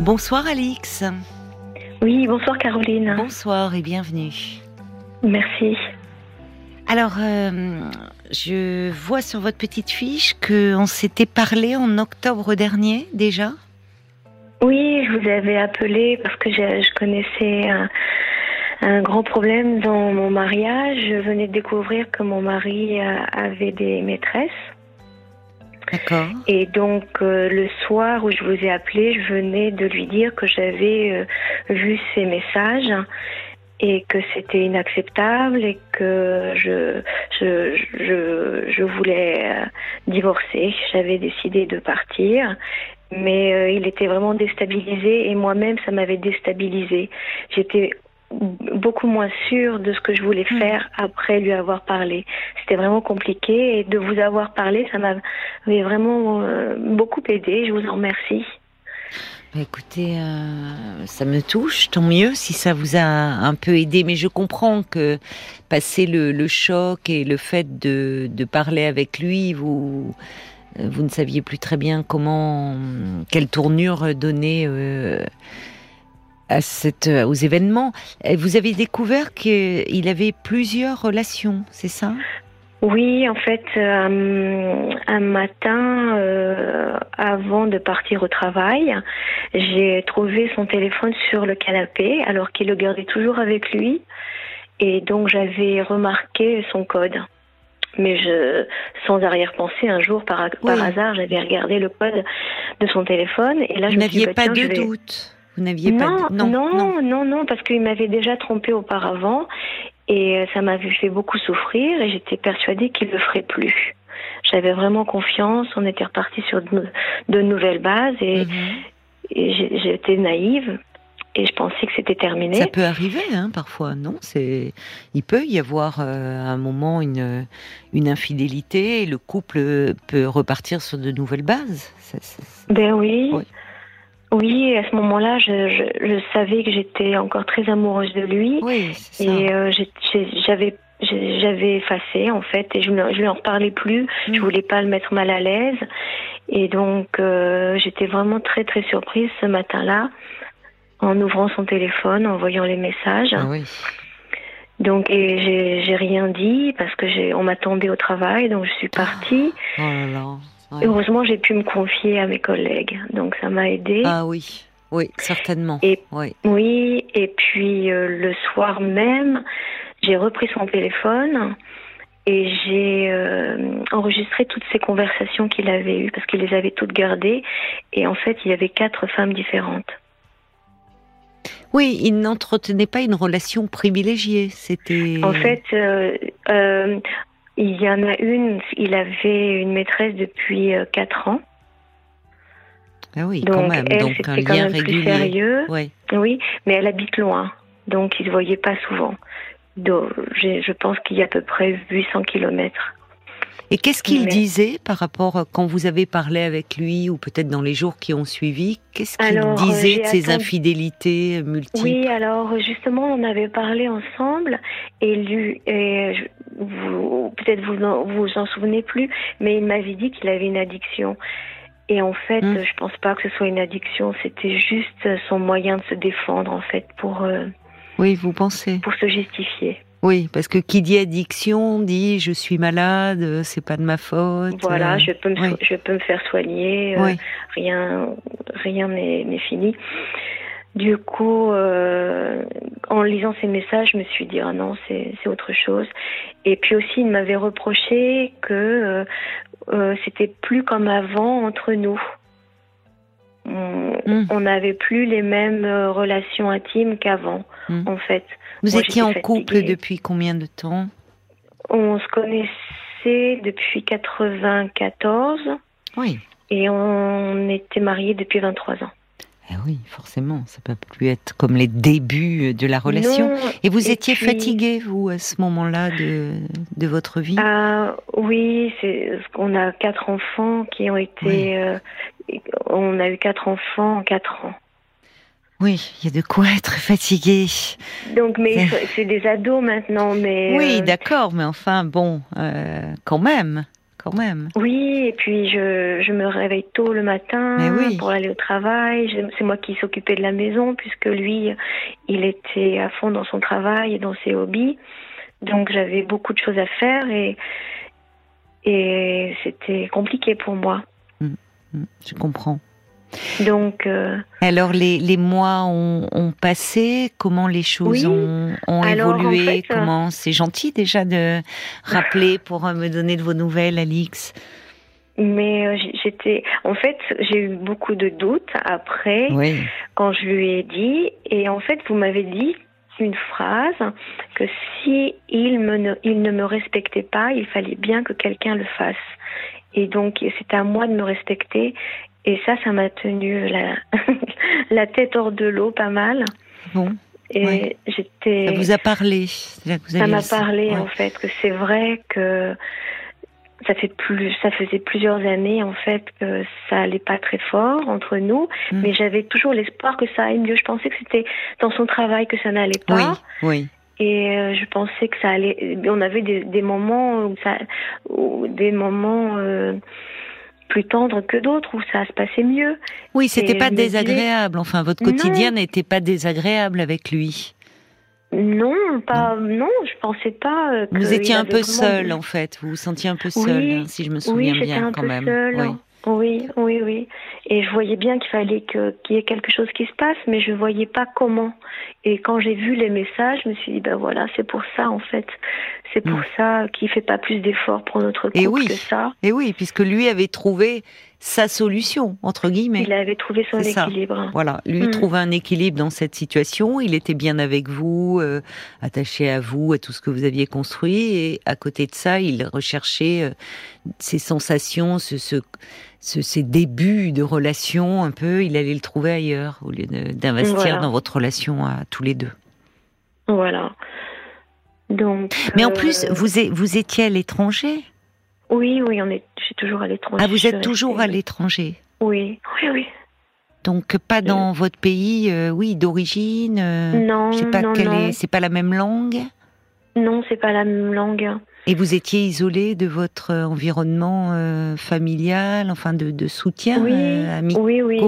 Bonsoir Alix. Oui, bonsoir Caroline. Bonsoir et bienvenue. Merci. Alors, euh, je vois sur votre petite fiche qu'on s'était parlé en octobre dernier déjà. Oui, je vous avais appelé parce que je, je connaissais un, un, grand problème dans mon mariage. Je venais de découvrir que mon mari euh, avait des maîtresses. Et donc, euh, le soir où je vous ai appelé, je venais de lui dire que j'avais euh, vu ses messages et que c'était inacceptable et que je, je, je, je voulais euh, divorcer. J'avais décidé de partir. Mais il était vraiment déstabilisé et moi-même, ça m'avait déstabilisé. J'étais beaucoup moins sûre de ce que je voulais Hmm. faire après lui avoir parlé. C'était vraiment compliqué et de vous avoir parlé, ça m'avait vraiment euh, beaucoup aidé. Je vous en remercie. Bah, écoutez, euh, ça me touche, tant mieux si ça vous a un peu aidé, mais je comprends que passer le, le choc et le fait de, de parler avec lui, vous, vous ne saviez plus très bien comment, quelle tournure donner euh, à cette, aux événements. Vous avez découvert qu'il avait plusieurs relations, c'est ça? Oui, en fait, euh, un matin, euh, avant de partir au travail, j'ai trouvé son téléphone sur le canapé, alors qu'il le gardait toujours avec lui. Et donc, j'avais remarqué son code. Mais je, sans arrière-pensée, un jour, par, par Oui. hasard, j'avais regardé le code de son téléphone. Et là, Vous je me suis dit, n'aviez bah, pas tiens, de je vais- doute Vous n'aviez non, pas de... non, non, non, non, parce qu'il m'avait déjà trompé auparavant et euh, ça m'avait fait beaucoup souffrir et j'étais persuadée qu'il le ferait plus. J'avais vraiment confiance, on était reparti sur de, nou- de nouvelles bases et, Mhm. et j'étais naïve et je pensais que c'était terminé. Ça peut arriver, hein, parfois, non? C'est, il peut y avoir euh, à un moment une une infidélité et le couple peut repartir sur de nouvelles bases. Ça- ça- Ben oui. Oui. Oui, à ce moment-là, je, je, je savais que j'étais encore très amoureuse de lui. Oui, c'est ça. Et euh, j'avais j'avais effacé en fait et je ne je lui en reparlais plus. Je Mm. voulais pas le mettre mal à l'aise et donc euh, j'étais vraiment très très surprise ce matin-là en ouvrant son téléphone, en voyant les messages. Ah oui. Donc et j'ai j'ai rien dit parce que j'ai on m'attendait au travail donc je suis partie. Oh là là. Ouais. Heureusement j'ai pu me confier à mes collègues donc ça m'a aidé. Ah oui, oui, certainement. Et- oui. Oui, et puis euh, le soir même, j'ai repris son téléphone et j'ai euh, enregistré toutes ces conversations qu'il avait eues parce qu'il les avait toutes gardées. Et en fait, il y avait quatre femmes différentes. Oui, il n'entretenait pas une relation privilégiée. C'était. En fait, euh, euh, il y en a une, il avait une maîtresse depuis euh, quatre ans. Ah oui, Donc, quand même. elle, Donc un c'était quand lien même plus régulier. sérieux. Oui. Oui, mais elle habite loin, donc ils ne se voyaient pas souvent. Donc, je pense qu'il y a à peu près 800 kilomètres. Et qu'est-ce qu'il Mais- disait par rapport à quand vous avez parlé avec lui ou peut-être dans les jours qui ont suivi Qu'est-ce qu'il euh, disait de attendu- infidélités multiples? Oui, alors justement, on avait parlé ensemble et lui, et peut-être vous en, vous en souvenez plus, mais il m'avait dit qu'il avait une addiction. Et en fait, Hmm. je pense pas que ce soit une addiction, c'était juste son moyen de se défendre en fait pour euh, Oui, vous pensez pour se justifier. Oui, parce que qui dit addiction dit je suis malade, c'est pas de ma faute. Voilà, euh, je peux me oui. je peux me faire soigner, euh, rien rien n'est fini. Du coup, euh, en lisant ces messages, je me suis dit ah non, c'est autre chose. Et puis aussi, il m'avait reproché que c'était plus comme avant entre nous. On Mm. on n'avait plus les mêmes euh, relations intimes qu'avant, Mm. en fait. Vous Moi, étiez en couple fatiguée. depuis combien de temps? On se connaissait depuis 94 Oui. et on était mariés depuis 23 ans. Eh oui, forcément, ça peut plus être comme les débuts de la relation. Non, Et vous et étiez puis- fatigué, vous, à ce moment-là de, de votre vie? Ah, oui, c'est qu'on a quatre enfants qui ont été. Oui. euh, on a eu quatre enfants en quatre ans. Oui, il y a de quoi être fatigué. Donc, mais C'est- des ados maintenant, mais. Oui, euh, d'accord, mais enfin, bon, euh, quand même. quand même. Oui, et puis je, je me réveille tôt le matin pour aller au travail. C'est moi qui s'occupais de la maison puisque lui, il était à fond dans son travail et dans ses hobbies. Donc j'avais beaucoup de choses à faire et, et c'était compliqué pour moi. Mmh, je comprends. Donc. Euh, Alors les, les mois ont, ont, passé. Comment les choses ont, ont évolué? euh, Comment c'est gentil déjà de rappeler pour euh, me donner de vos nouvelles, Alix. Mais j'étais, en fait, j'ai eu beaucoup de doutes après quand je lui ai dit. Et en fait, vous m'avez dit une phrase que si il, me il ne me respectait pas, il fallait bien que quelqu'un le fasse. Et donc, c'est à moi de me respecter et ça, ça m'a tenu la, la tête hors de l'eau pas mal. Bon. Et j'étais. Ça vous a parlé. ça m'a parlé en fait que c'est vrai que ça fait plus, ça faisait plusieurs années en fait que ça allait pas très fort entre nous, mm. mais j'avais toujours l'espoir que ça aille mieux. Je pensais que c'était dans son travail que ça n'allait pas. Oui. oui. Et euh, je pensais que ça allait. On avait des, des moments où ça, où des moments. Euh, plus tendre que d'autres où ça se passait mieux. Oui, c'était pas désagréable. Enfin, votre quotidien n'était pas désagréable avec lui. Non, pas non. je pensais pas. Euh, vous étiez un peu seul en fait. Vous vous sentiez un peu seul, hein, si je me souviens oui, bien un quand peu même. Seule. Oui, oui, oui. Et je voyais bien qu'il fallait qu'il y ait quelque chose qui se passe, mais je ne voyais pas comment. Et quand j'ai vu les messages, je me suis dit, ben voilà, c'est pour ça en fait. C'est pour mm. ça qu'il fait pas plus d'efforts pour notre couple et oui. que ça. Et oui, puisque lui avait trouvé sa solution entre guillemets. Il avait trouvé son équilibre. Voilà, lui mm. trouvait un équilibre dans cette situation. Il était bien avec vous, euh, attaché à vous, à tout ce que vous aviez construit, et à côté de ça, il recherchait euh, ses sensations, ce, ce, ces débuts de relation un peu. Il allait le trouver ailleurs au lieu d'investir dans votre relation à tous les deux. Voilà. Donc. Mais en plus, euh, vous, vous étiez à l'étranger? Oui, oui, on est. Je suis toujours à l'étranger. Ah, vous êtes toujours à l'étranger. Oui, oui, oui. Donc pas dans votre pays, euh, oui, d'origine. Euh, non, je sais pas non, non. C'est pas la même langue. Non, c'est pas la même langue. Et vous étiez isolé de votre environnement familial, enfin de, soutien oui, oui, oui.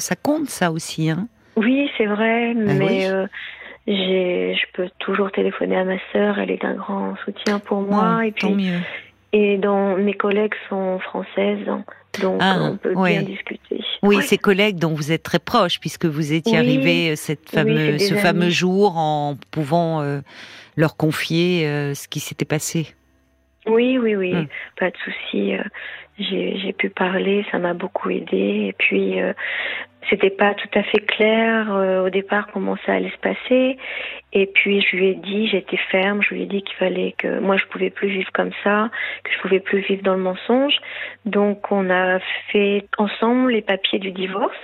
ça compte ça aussi, hein Oui, c'est vrai, ah mais je peux toujours téléphoner à ma sœur, elle est un grand soutien pour moi. et puis, mieux. Et dont mes collègues sont françaises, donc ah, on peut bien discuter. Oui, ces collègues dont vous êtes très proches, puisque vous étiez arrivé euh, cette fameux, ce fameux jour en pouvant euh, leur confier euh, ce qui s'était passé. Oui, oui, oui, hum. pas de souci. J'ai pu parler, ça m'a beaucoup aidé. Et puis, c'était pas tout à fait clair euh, au départ comment ça allait se passer. Et puis je lui ai dit, j'étais ferme, je lui ai dit qu'il fallait que moi je pouvais plus vivre comme ça, que je pouvais plus vivre dans le mensonge. Donc on a fait ensemble les papiers du divorce.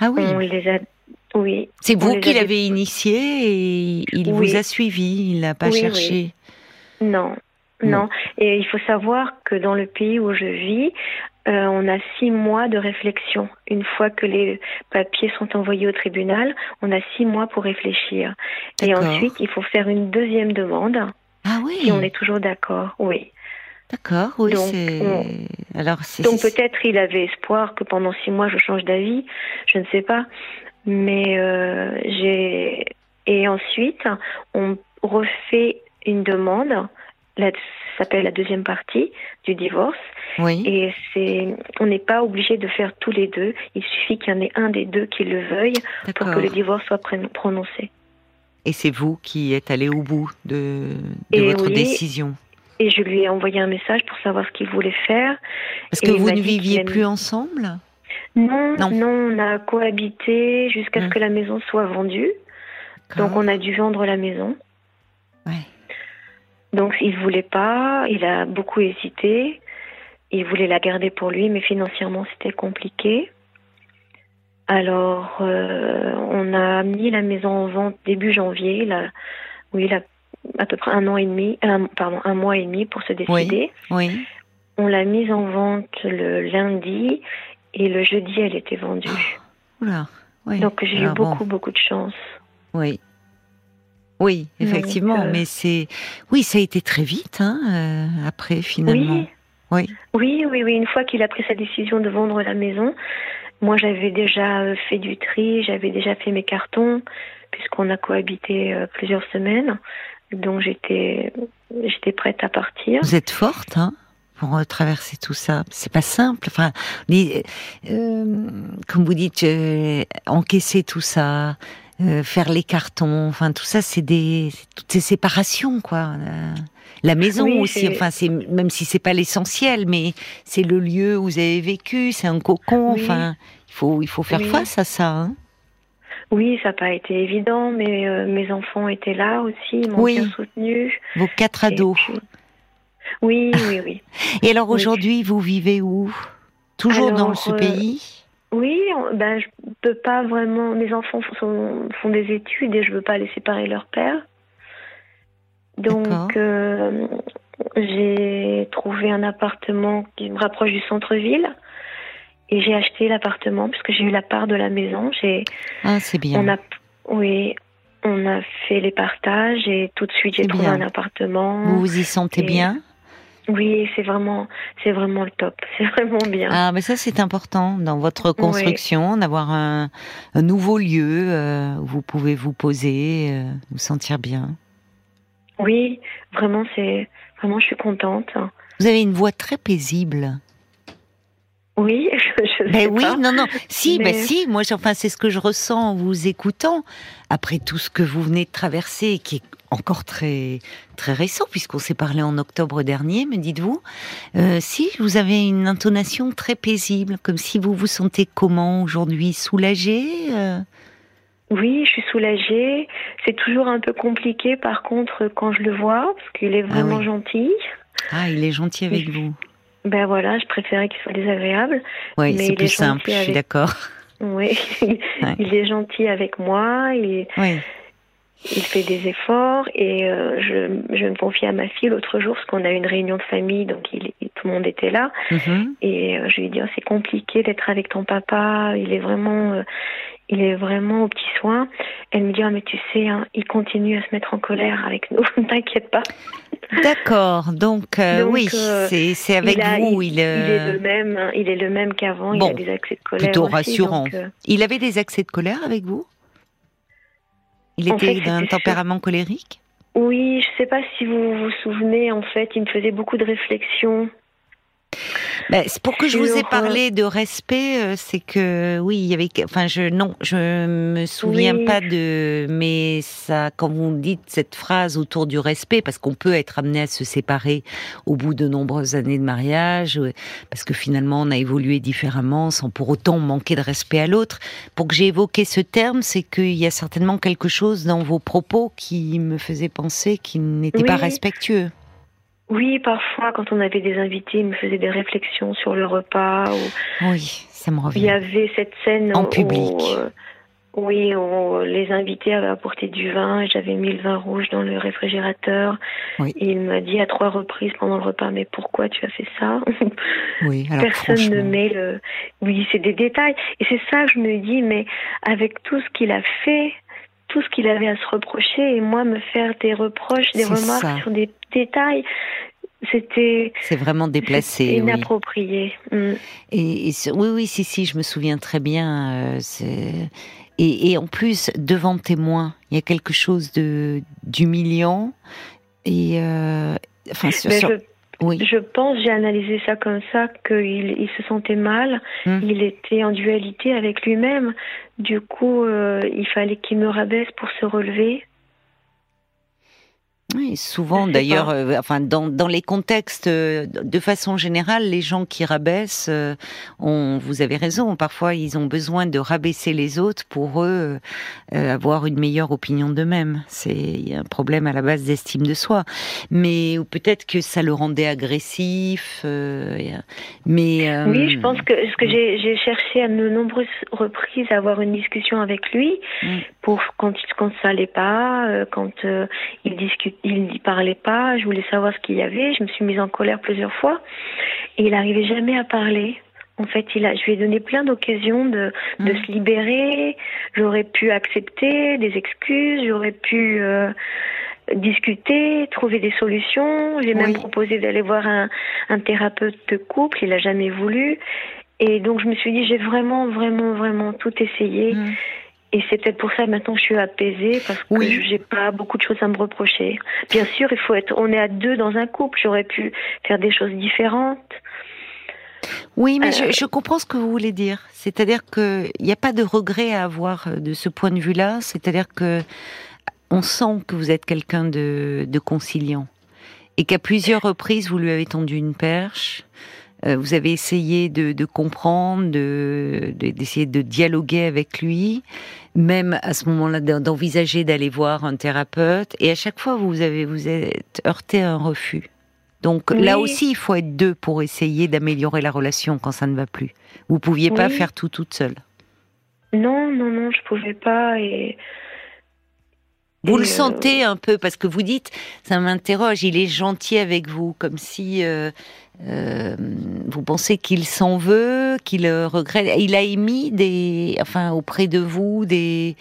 Ah oui. On les a oui. C'est vous qui l'avez initié et il vous a suivi, il n'a pas cherché. Non, non. Et il faut savoir que dans le pays où je vis, euh, on a six mois de réflexion. Une fois que les papiers sont envoyés au tribunal, on a six mois pour réfléchir. Et ensuite, il faut faire une deuxième demande. Ah oui. Si on est toujours d'accord, oui. D'accord, oui. Donc, Alors, donc peut-être il avait espoir que pendant six mois je change d'avis, je ne sais pas. Mais euh, j'ai et ensuite on refait une demande ça s'appelle la deuxième partie du divorce. Oui. Et c'est, on n'est pas obligé de faire tous les deux. Il suffit qu'il y en ait un des deux qui le veuille pour que le divorce soit prononcé. Et c'est vous qui êtes allé au bout de, votre décision? Et je lui ai envoyé un message pour savoir ce qu'il voulait faire. Parce que vous ne viviez plus ensemble? Non, non, on a cohabité jusqu'à ce hum. que la maison soit vendue. Donc on a dû vendre la maison. Ouais. Donc il voulait pas, il a beaucoup hésité. Il voulait la garder pour lui, mais financièrement c'était compliqué. Alors euh, on a mis la maison en vente début janvier, là, oui, il a à peu près un an et demi, pardon, un mois et demi pour se décider. Oui. On l'a mise en vente le lundi et le jeudi elle était vendue. Oh, oula, oui. Donc j'ai eu beaucoup beaucoup de chance. Oui. Oui, effectivement, euh, mais c'est oui, ça a été très vite hein, euh, après finalement. Oui, Oui. Oui, oui, oui. Une fois qu'il a pris sa décision de vendre la maison, moi j'avais déjà euh, fait du tri, j'avais déjà fait mes cartons, puisqu'on a cohabité plusieurs semaines. Donc j'étais, j'étais prête à partir. Vous êtes forte, hein pour traverser tout ça. C'est pas simple. Enfin, euh, comme vous dites, encaisser tout ça, euh, faire les cartons, enfin tout ça, c'est des toutes ces séparations, quoi. La maison Oui, aussi, enfin c'est même si c'est pas l'essentiel, mais c'est le lieu où vous avez vécu, c'est un cocon. Oui. Enfin, il faut il faut faire Oui. face à ça. Hein. Oui, ça n'a pas été évident, mais euh, mes enfants étaient là aussi, ils m'ont bien soutenue. Vos quatre ados. puis- Oui, oui, oui. Et alors aujourd'hui, vous vivez où? Toujours dans ce euh, pays? Oui, ben je peux pas vraiment. Mes enfants sont- font des études et je veux pas les séparer de leur père. Donc euh, j'ai trouvé un appartement qui me rapproche du centre-ville et j'ai acheté l'appartement puisque j'ai eu la part de la maison. J'ai, Ah, c'est bien. on a, oui, on a fait les partages et tout de suite j'ai trouvé bien. un appartement. Vous vous y sentez Et- bien? Oui, c'est vraiment, c'est vraiment le top. C'est vraiment bien. Ah, mais ça c'est important dans votre construction, d'avoir un, un nouveau lieu euh, où vous pouvez vous poser, euh, vous sentir bien. Oui, vraiment, c'est vraiment, je suis contente. Vous avez une voix très paisible. Oui, je, je sais Ben oui, pas. non, non, si, Mais- ben si, moi, enfin, c'est ce que je ressens en vous écoutant. Après tout ce que vous venez de traverser, qui est encore très, très récent, puisqu'on s'est parlé en octobre dernier, me dites-vous, euh, si vous avez une intonation très paisible, comme si vous vous sentez comment aujourd'hui, soulagé euh? Oui, je suis soulagée. C'est toujours un peu compliqué, par contre, quand je le vois, parce qu'il est vraiment Ah oui. gentil. Ah, il est gentil avec vous. Ben voilà, je préférais qu'il soit désagréable. Oui, c'est plus simple, je suis d'accord. Oui, il est gentil avec moi. Il, Oui. Il fait des efforts et euh, je, je me confie à ma fille l'autre jour parce qu'on a eu une réunion de famille, donc il, tout le monde était là. Mhm. Et euh, je lui ai dit, Oh, c'est compliqué d'être avec ton papa, il est vraiment, euh, il est vraiment au petit soin. Elle me dit, Ah, mais tu sais, hein, il continue à se mettre en colère avec nous, ne t'inquiète pas. D'accord, donc, euh, Donc, oui, euh, c'est avec il a- vous. Il, Il est le même, hein, il est le même qu'avant, il Bon, a des accès de colère. plutôt aussi, rassurant. donc, il avait des accès de colère avec vous? Il était d'un tempérament colérique? Oui, je sais pas si vous vous souvenez, en fait, il me faisait beaucoup de réflexions. Ben, c'est pour que je vous ai parlé de respect, euh, c'est que oui, il y avait, enfin, je non, je me souviens Oui. pas de, mais ça, quand vous dites cette phrase autour du respect, parce qu'on peut être amené à se séparer au bout de nombreuses années de mariage, parce que finalement on a évolué différemment, sans pour autant manquer de respect à l'autre. Pour que j'ai évoqué ce terme, c'est qu'il y a certainement quelque chose dans vos propos qui me faisait penser qu'il n'était pas respectueux. Oui, parfois, quand on avait des invités, il me faisait des réflexions sur le repas. Ou... Oui, ça me Il y revient. avait cette scène En où, public. euh, oui, où les invités avaient apporté du vin et j'avais mis le vin rouge dans le réfrigérateur. Oui. Et il m'a dit à trois reprises pendant le repas, mais pourquoi tu as fait ça Oui, alors Personne ne met le. Oui, c'est des détails. Et c'est ça que je me dis, mais avec tout ce qu'il a fait, tout ce qu'il avait à se reprocher, et moi me faire des reproches, des remarques ça. sur des détails, c'était C'est vraiment déplacé. Oui. inapproprié. Mm. Et, oui, oui, si, si, je me souviens très bien. euh, et, et en plus, devant témoin, il y a quelque chose de d'humiliant. Et euh, enfin, sur- Mais sur- je, oui, je pense, j'ai analysé ça comme ça, qu'il il se sentait mal, Hmm. il était en dualité avec lui-même. Du coup, euh, il fallait qu'il me rabaisse pour se relever. Oui, souvent d'ailleurs, euh, enfin, dans, dans les contextes, euh, de façon générale, les gens qui rabaissent, euh, ont, vous avez raison, parfois ils ont besoin de rabaisser les autres pour eux euh, avoir une meilleure opinion d'eux-mêmes. C'est un problème à la base d'estime de soi, mais ou peut-être que ça le rendait agressif. euh, mais euh, Oui, je pense que ce que j'ai cherché à de nombreuses reprises à avoir une discussion avec lui Mm. pour quand il quand ça allait pas, euh, quand euh, il discute, il n'y parlait pas. Je voulais savoir ce qu'il y avait. Je me suis mise en colère plusieurs fois et il n'arrivait jamais à parler. En fait, il a, je lui ai donné plein d'occasions de, de Mm. se libérer. J'aurais pu accepter des excuses. J'aurais pu euh, discuter, trouver des solutions. J'ai même proposé d'aller voir un, thérapeute de couple. Il n'a jamais voulu. Et donc je me suis dit, j'ai vraiment, vraiment, vraiment tout essayé. Mm. Et c'est peut-être pour ça maintenant que je suis apaisée parce que oui. j'ai pas beaucoup de choses à me reprocher. Bien sûr, il faut être. On est à deux dans un couple. J'aurais pu faire des choses différentes. Oui, mais je, euh. je, comprends ce que vous voulez dire. C'est-à-dire qu'il n'y a pas de regret à avoir euh, de ce point de vue-là. C'est-à-dire que on sent que vous êtes quelqu'un de, de conciliant et qu'à plusieurs reprises vous lui avez tendu une perche. Euh, vous avez essayé de, de comprendre, de, d'essayer de, dialoguer avec lui, même à ce moment-là d'envisager d'aller voir un thérapeute. Et à chaque fois, vous avez vous êtes heurté à un refus. Donc là aussi, il faut être deux pour essayer d'améliorer la relation quand ça ne va plus. Vous pouviez pas faire tout toute seule. Non, non, non, je pouvais pas et. Vous le euh, sentez un peu parce que vous dites, ça m'interroge, il est gentil avec vous, comme si euh, euh, vous pensez qu'il s'en veut, qu'il regrette? Il a émis des, enfin auprès de vous des,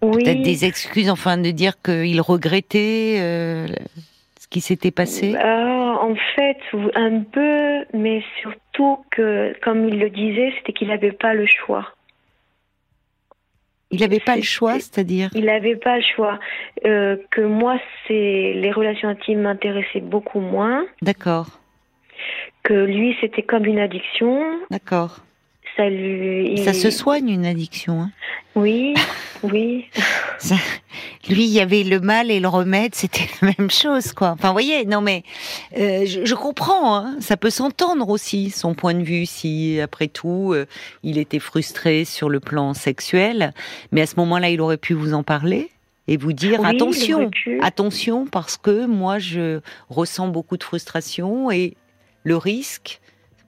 peut-être des excuses, enfin de dire qu'il regrettait qui s'était passé? Euh, En fait, un peu, mais surtout que, comme il le disait, c'était qu'il n'avait pas le choix. Il n'avait pas le choix, c'est-à-dire Il n'avait pas le choix. Euh, que moi, c'est les relations intimes m'intéressaient beaucoup moins. D'accord. Que lui, c'était comme une addiction. D'accord. Ça lui. Ça se soigne une addiction. Hein oui, oui. Lui, il y avait le mal et le remède, c'était la même chose, quoi. Enfin, vous voyez, non mais euh, je, comprends, hein, ça peut s'entendre aussi, son point de vue, si après tout, euh, il était frustré sur le plan sexuel, mais à ce moment-là, il aurait pu vous en parler et vous dire attention, attention, parce que moi, je ressens beaucoup de frustration et le risque,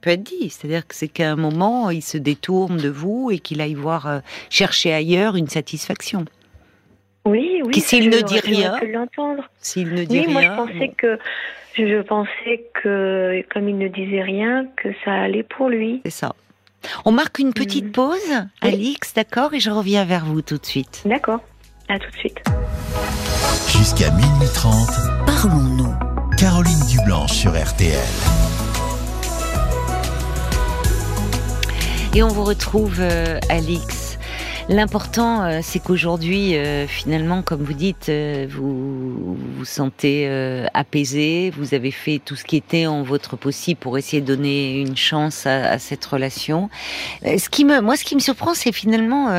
peut être dit. C'est-à-dire que c'est qu'à un moment, il se détourne de vous et qu'il aille voir euh, chercher ailleurs une satisfaction. Oui, oui. S'il ne dit rien. S'il ne dit oui, Moi, je pensais que je pensais que comme il ne disait rien, que ça allait pour lui. C'est ça. On marque une petite mm. pause, Alix, d'accord, et je reviens vers vous tout de suite. D'accord. À tout de suite. Jusqu'à minuit 30, parlons-nous. Caroline Dublanche sur RTL. Et on vous retrouve, euh, Alix. L'important, euh, c'est qu'aujourd'hui, euh, finalement, comme vous dites, vous vous sentez apaisé, vous avez fait tout ce qui était en votre possible pour essayer de donner une chance à, cette relation. ce qui me, moi, ce qui me surprend, c'est finalement,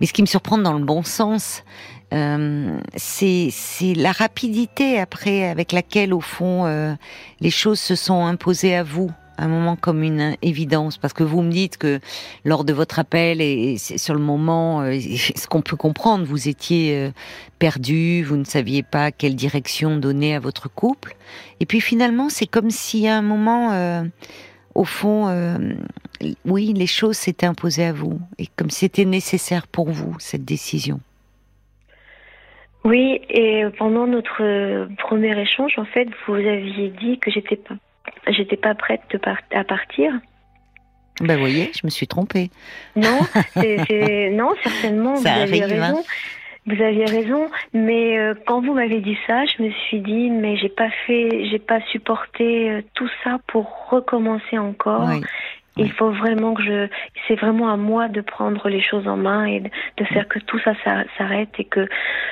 mais ce qui me surprend dans le bon sens, c'est la rapidité après avec laquelle, au fond, les choses se sont imposées à vous un moment comme une évidence Parce que vous me dites que lors de votre appel et sur le moment, euh, ce qu'on peut comprendre, vous étiez euh, perdu, vous ne saviez pas quelle direction donner à votre couple. Et puis finalement, c'est comme si à un moment, euh, au fond, oui, les choses s'étaient imposées à vous et comme c'était nécessaire pour vous cette décision. Oui, et pendant notre premier échange, en fait, vous aviez dit que j'étais pas j'étais pas prête à partir. Ben, vous voyez, je me suis trompée. Non, non, certainement, vous aviez hein. raison. Vous aviez raison, mais euh, quand vous m'avez dit ça, je me suis dit, mais j'ai pas fait, j'ai pas supporté euh, tout ça pour recommencer encore. Oui. Il faut vraiment que je, c'est vraiment à moi de prendre les choses en main et de faire que tout ça s'arrête et que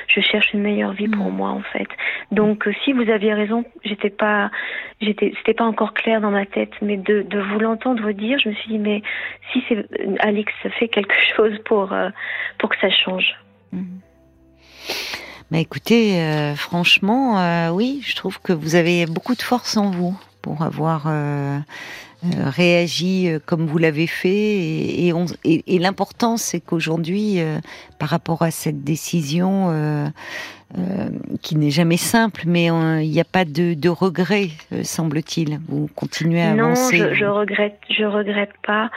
je cherche une meilleure vie pour mm. moi en fait. Donc euh, si vous aviez raison, j'étais pas, j'étais, c'était pas encore clair dans ma tête, mais de, de vous l'entendre dire, je me suis dit mais si c'est Alix fait quelque chose pour euh, pour que ça change. Mm. Bah écoutez, euh, franchement, oui, je trouve que vous avez beaucoup de force en vous pour avoir euh, réagi euh, comme vous l'avez fait. Et, et, l'important, c'est qu'aujourd'hui, euh, par rapport à cette décision, qui n'est jamais simple, mais il n'y a pas de, de regret, semble-t-il. Vous continuez à avancer. Non, je, je regrette, je regrette pas.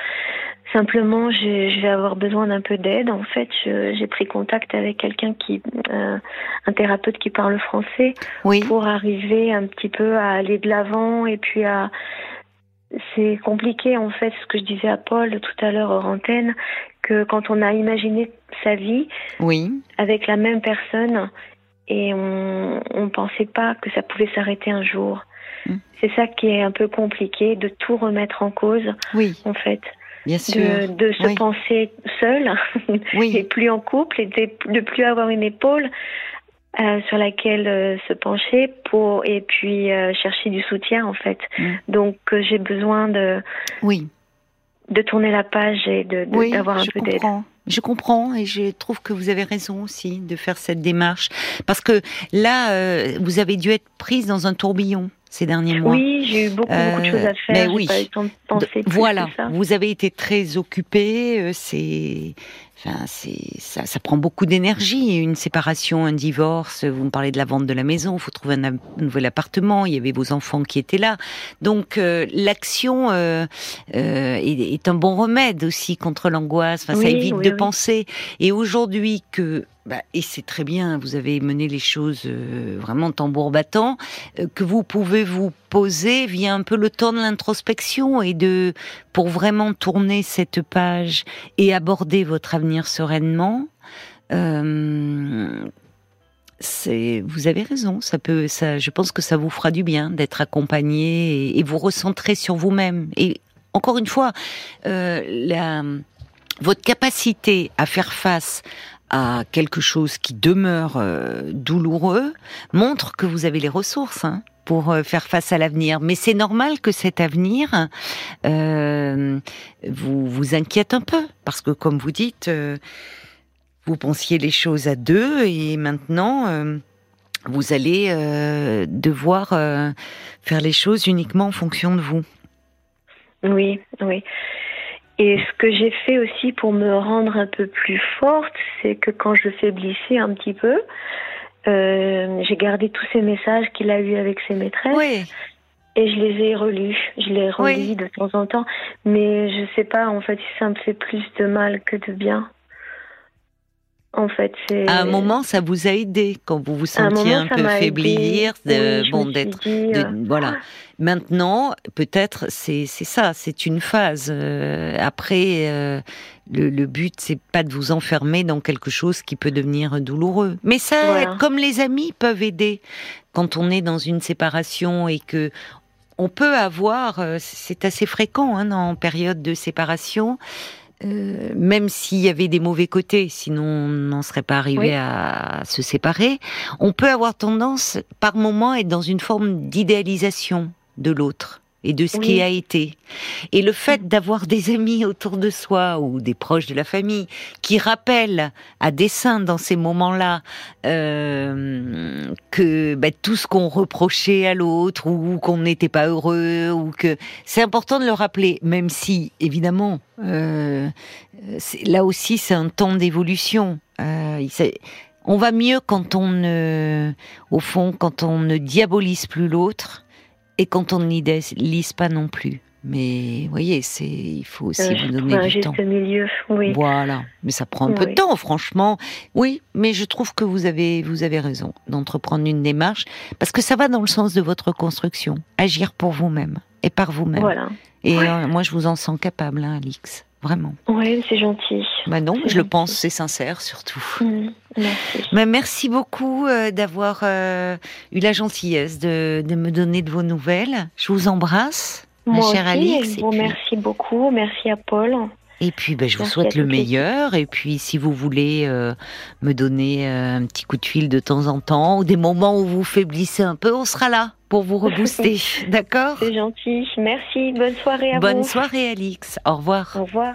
Simplement, je, vais avoir besoin d'un peu d'aide. En fait, j'ai pris contact avec quelqu'un qui, un thérapeute qui parle français, oui. pour arriver un petit peu à aller de l'avant et puis à c'est compliqué en fait ce que je disais à Paul tout à l'heure hors antenne que quand on a imaginé sa vie oui. avec la même personne et on ne pensait pas que ça pouvait s'arrêter un jour. Mm. C'est ça qui est un peu compliqué, de tout remettre en cause, oui. en fait. Bien sûr. De, se penser seul, oui. et plus en couple, et de, de plus avoir une épaule euh, sur laquelle euh, se pencher pour et puis euh, chercher du soutien en fait. Mm. Donc j'ai besoin de oui de tourner la page et de d'avoir un peu d'aide. Je comprends et je trouve que vous avez raison aussi de faire cette démarche parce que là vous avez dû être prise dans un tourbillon ces derniers mois. Oui, j'ai eu beaucoup, beaucoup de choses à faire. Mais oui. Pas eu le temps de penser voilà, ça. vous avez été très occupée. C'est Enfin, c'est ça, ça prend beaucoup d'énergie. Une séparation, un divorce. Vous me parlez de la vente de la maison. Il faut trouver un, nouvel appartement. Il y avait vos enfants qui étaient là. Donc euh, l'action euh, euh, est, est, un bon remède aussi contre l'angoisse. Enfin, ça évite de penser. Et aujourd'hui que bah, et c'est très bien, vous avez mené les choses euh, vraiment tambour battant, euh, que vous pouvez vous poser via un peu le temps de l'introspection et de pour vraiment tourner cette page et aborder votre avenir sereinement. Euh, vous avez raison, ça peut, je pense que ça vous fera du bien d'être accompagné et, vous recentrer sur vous-même. Et encore une fois, votre capacité à faire face à quelque chose qui demeure euh, douloureux montre que vous avez les ressources hein, pour euh, faire face à l'avenir. Mais c'est normal que cet avenir euh, vous vous inquiète un peu parce que, comme vous dites, vous pensiez les choses à deux et maintenant vous allez devoir faire les choses uniquement en fonction de vous. Oui, oui. Et ce que j'ai fait aussi pour me rendre un peu plus forte, c'est que quand je faiblissais un petit peu, euh, j'ai gardé tous ces messages qu'il a eus avec ses maîtresses. Oui. Et je les ai relus. Je les relis de temps en temps. Mais je sais pas, en fait, si ça me fait plus de mal que de bien. En fait, c'est. À un moment, ça vous a aidé quand vous vous sentiez un, peu faiblir, de, bon, d'être, euh, voilà. Maintenant, peut-être, c'est c'est ça, c'est une phase. Euh, après, euh, le, le, but, c'est pas de vous enfermer dans quelque chose qui peut devenir douloureux. Mais ça, comme les amis peuvent aider quand on est dans une séparation et que on peut avoir, c'est assez fréquent hein, en période de séparation, euh, même s'il y avait des mauvais côtés, sinon on n'en serait pas arrivé à se séparer, on peut avoir tendance par moment à être dans une forme d'idéalisation de l'autre et de ce qui a été. Et le fait d'avoir des amis autour de soi ou des proches de la famille qui rappellent à dessein dans ces moments-là euh, que bah, tout ce qu'on reprochait à l'autre ou qu'on n'était pas heureux ou que c'est important de le rappeler, même si évidemment euh, là aussi c'est un temps d'évolution. Euh, on va mieux quand on ne, au fond, quand on ne diabolise plus l'autre et quand on ne lise pas non plus. Mais vous voyez, c'est il faut aussi euh, vous donner du temps. milieu, oui. Voilà, mais ça prend un peu de temps, franchement. Oui, mais je trouve que vous avez vous avez raison d'entreprendre une démarche parce que ça va dans le sens de votre construction, agir pour vous-même et par vous-même. Voilà. Et euh, moi, je vous en sens capable, hein, Alix vraiment. Oui, c'est gentil. Bah non, je le pense, c'est sincère surtout. Mmh, merci. Mais merci beaucoup euh, d'avoir euh, eu la gentillesse de, de, me donner de vos nouvelles. Je vous embrasse, ma chère Alix. Et Merci beaucoup, merci à Paul. Et puis, ben, je vous souhaite le meilleur. Et puis, si vous voulez euh, me donner un petit coup de fil de temps en temps, ou des moments où vous faiblissez un peu, on sera là pour vous rebooster. D'accord? C'est gentil. Merci. Bonne soirée à vous. Bonne soirée, Alix. Au revoir. Au revoir.